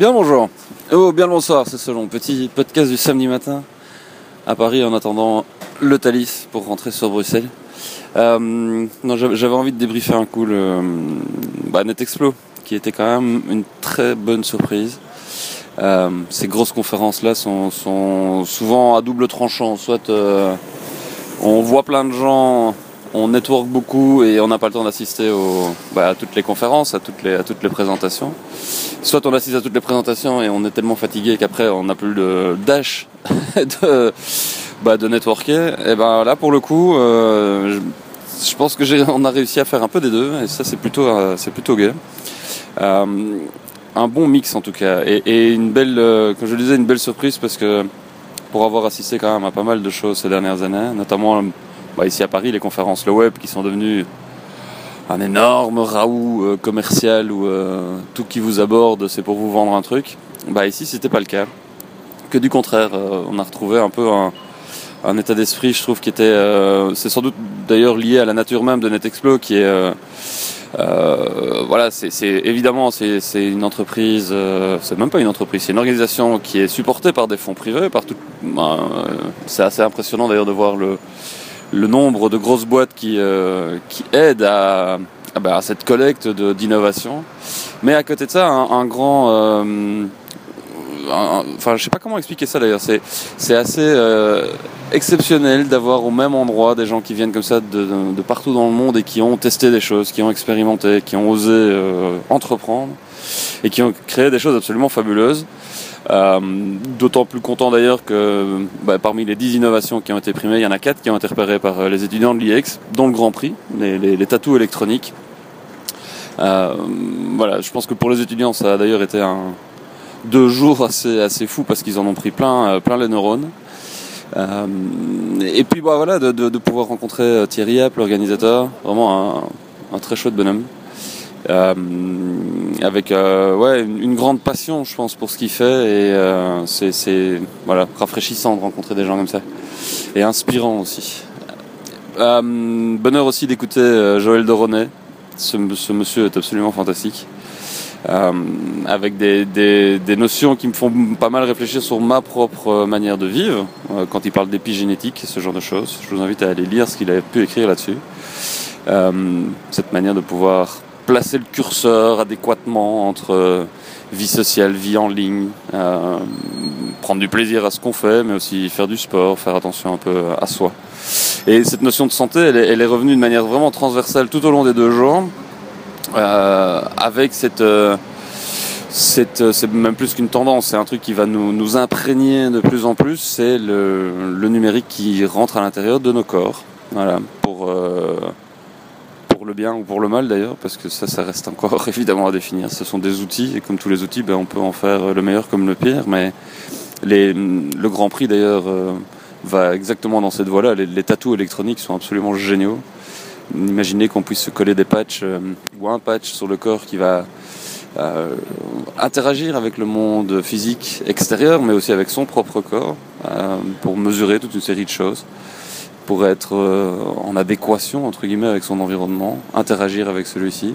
Bien bonjour. Oh, bien le bonsoir, c'est selon. Petit podcast du samedi matin à Paris en attendant le Thalys pour rentrer sur Bruxelles. Euh, non, j'avais envie de débriefer un coup le bah, NetExplo, qui était quand même une très bonne surprise. Euh, ces grosses conférences-là sont, sont, souvent à double tranchant. Soit euh, on voit plein de gens on network beaucoup et on n'a pas le temps d'assister bah, à toutes les conférences, à toutes les, à toutes les présentations. Soit on assiste à toutes les présentations et on est tellement fatigué qu'après on n'a plus le dash de, bah, de networker. Et ben là pour le coup, euh, je, pense que on a réussi à faire un peu des deux et ça c'est plutôt, euh, c'est plutôt gay. Euh, un bon mix en tout cas et, et une belle, comme je le disais, une belle surprise parce que pour avoir assisté quand même à pas mal de choses ces dernières années, notamment bah, ici à Paris, les conférences, le web qui sont devenues un énorme raout euh, commercial où euh, tout qui vous aborde, c'est pour vous vendre un truc. Bah ici, c'était pas le cas. Que du contraire, euh, on a retrouvé un peu un, état d'esprit, je trouve, qui était. c'est sans doute d'ailleurs lié à la nature même de NetExplo, qui est. voilà, c'est évidemment c'est une entreprise, c'est même pas une entreprise, c'est une organisation qui est supportée par des fonds privés, par tout. Ben, c'est assez impressionnant d'ailleurs de voir le le nombre de grosses boîtes qui, euh, qui aident à, bah, à cette collecte d'innovation. Mais à côté de ça, un, grand... Euh, enfin, je sais pas comment expliquer ça d'ailleurs. C'est, c'est assez euh, exceptionnel d'avoir au même endroit des gens qui viennent comme ça de, de, partout dans le monde et qui ont testé des choses, qui ont expérimenté, qui ont osé entreprendre et qui ont créé des choses absolument fabuleuses. Euh, d'autant plus content d'ailleurs que bah, parmi les 10 innovations qui ont été primées, il y en a 4 qui ont été repérées par euh, les étudiants de l'IEX, dont le Grand Prix, les, les, les tatous électroniques. Euh, voilà, je pense que pour les étudiants, ça a d'ailleurs été un deux jours assez assez fou parce qu'ils en ont pris plein plein les neurones. Euh, et puis bah voilà, de, de, de pouvoir rencontrer Thierry App, l'organisateur, vraiment un, un très chouette bonhomme. Euh, avec euh, ouais, une, grande passion, je pense, pour ce qu'il fait. Et euh, c'est voilà, rafraîchissant de rencontrer des gens comme ça. Et inspirant aussi. bonheur aussi d'écouter Joël Doronet. Ce, ce, monsieur est absolument fantastique. avec des, des, notions qui me font pas mal réfléchir sur ma propre manière de vivre, quand il parle d'épigénétique et ce genre de choses. Je vous invite à aller lire ce qu'il a pu écrire là-dessus. cette manière de pouvoir placer le curseur adéquatement entre euh, vie sociale, vie en ligne, euh, prendre du plaisir à ce qu'on fait, mais aussi faire du sport, faire attention un peu à soi. Et cette notion de santé, elle est, revenue de manière vraiment transversale tout au long des deux jours, euh, avec cette... C'est même plus qu'une tendance, c'est un truc qui va nous, imprégner de plus en plus, c'est le, numérique qui rentre à l'intérieur de nos corps, voilà, pour le bien ou pour le mal d'ailleurs, parce que ça, ça reste encore évidemment à définir. Ce sont des outils, et comme tous les outils, ben, on peut en faire le meilleur comme le pire, mais les, le Grand Prix d'ailleurs euh, va exactement dans cette voie-là. Les, les tatous électroniques sont absolument géniaux. Imaginez qu'on puisse se coller des patchs euh, ou un patch sur le corps qui va euh, interagir avec le monde physique extérieur, mais aussi avec son propre corps, pour mesurer toute une série de choses pour être euh, en adéquation entre guillemets avec son environnement, interagir avec celui-ci.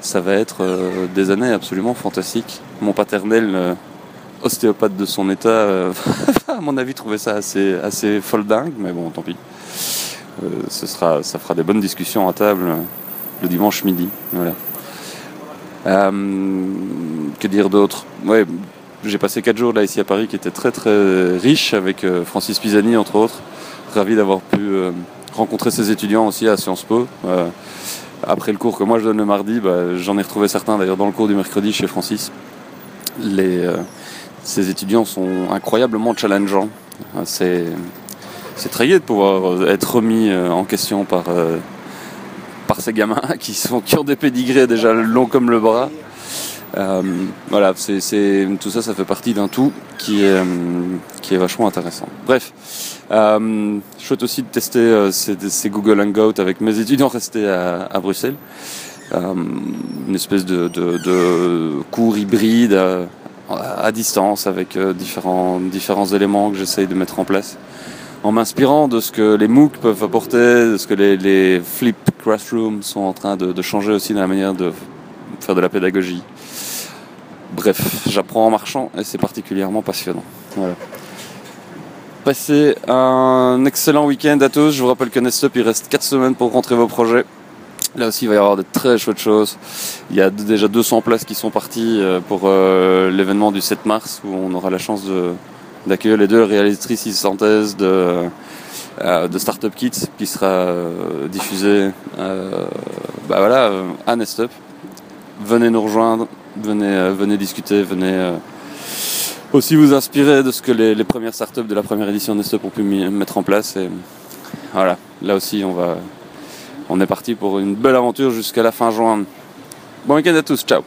Ça va être euh, des années absolument fantastiques. Mon paternel, euh, ostéopathe de son état, à mon avis trouvait ça assez, assez folle dingue, mais bon, tant pis. ce sera, ça fera des bonnes discussions à table le dimanche midi. Voilà. que dire d'autre? J'ai passé 4 jours là ici à Paris qui étaient très très riches avec Francis Pisani entre autres ravi d'avoir pu euh, rencontrer ces étudiants aussi à Sciences Po. Euh, après le cours que moi je donne le mardi, bah, j'en ai retrouvé certains d'ailleurs dans le cours du mercredi chez Francis. Euh, ces étudiants sont incroyablement challengeants. C'est, très gai de pouvoir être remis en question par, par ces gamins qui, sont, qui ont des pédigrés déjà longs comme le bras. Euh, voilà, c'est, tout ça, ça fait partie d'un tout qui est, qui est vachement intéressant. Bref, euh, chouette aussi de tester euh, ces, ces, Google Hangouts avec mes étudiants restés à, à Bruxelles. Euh, une espèce de, de, de cours hybride à, à distance avec euh, différents, différents éléments que j'essaye de mettre en place en m'inspirant de ce que les MOOC peuvent apporter, de ce que les, les Flip Classroom sont en train de, de changer aussi dans la manière de faire de la pédagogie. Bref, j'apprends en marchant et c'est particulièrement passionnant. Voilà. Passez un excellent week-end à tous. Je vous rappelle que Nestup, il reste 4 semaines pour rentrer vos projets. Là aussi, il va y avoir de très chouettes choses. Il y a déjà 200 places qui sont parties euh, pour euh, l'événement du 7 mars où on aura la chance d'accueillir les deux réalisatrices synthèse de, euh, de Startup Kits qui sera diffusé bah voilà, à Nestup. Venez nous rejoindre, venez, venez discuter, venez aussi vous inspirer de ce que les, premières startups de la première édition de Nestup ont pu mettre en place. Et voilà, là aussi, on va on est parti pour une belle aventure jusqu'à la fin juin. Bon week-end à tous, ciao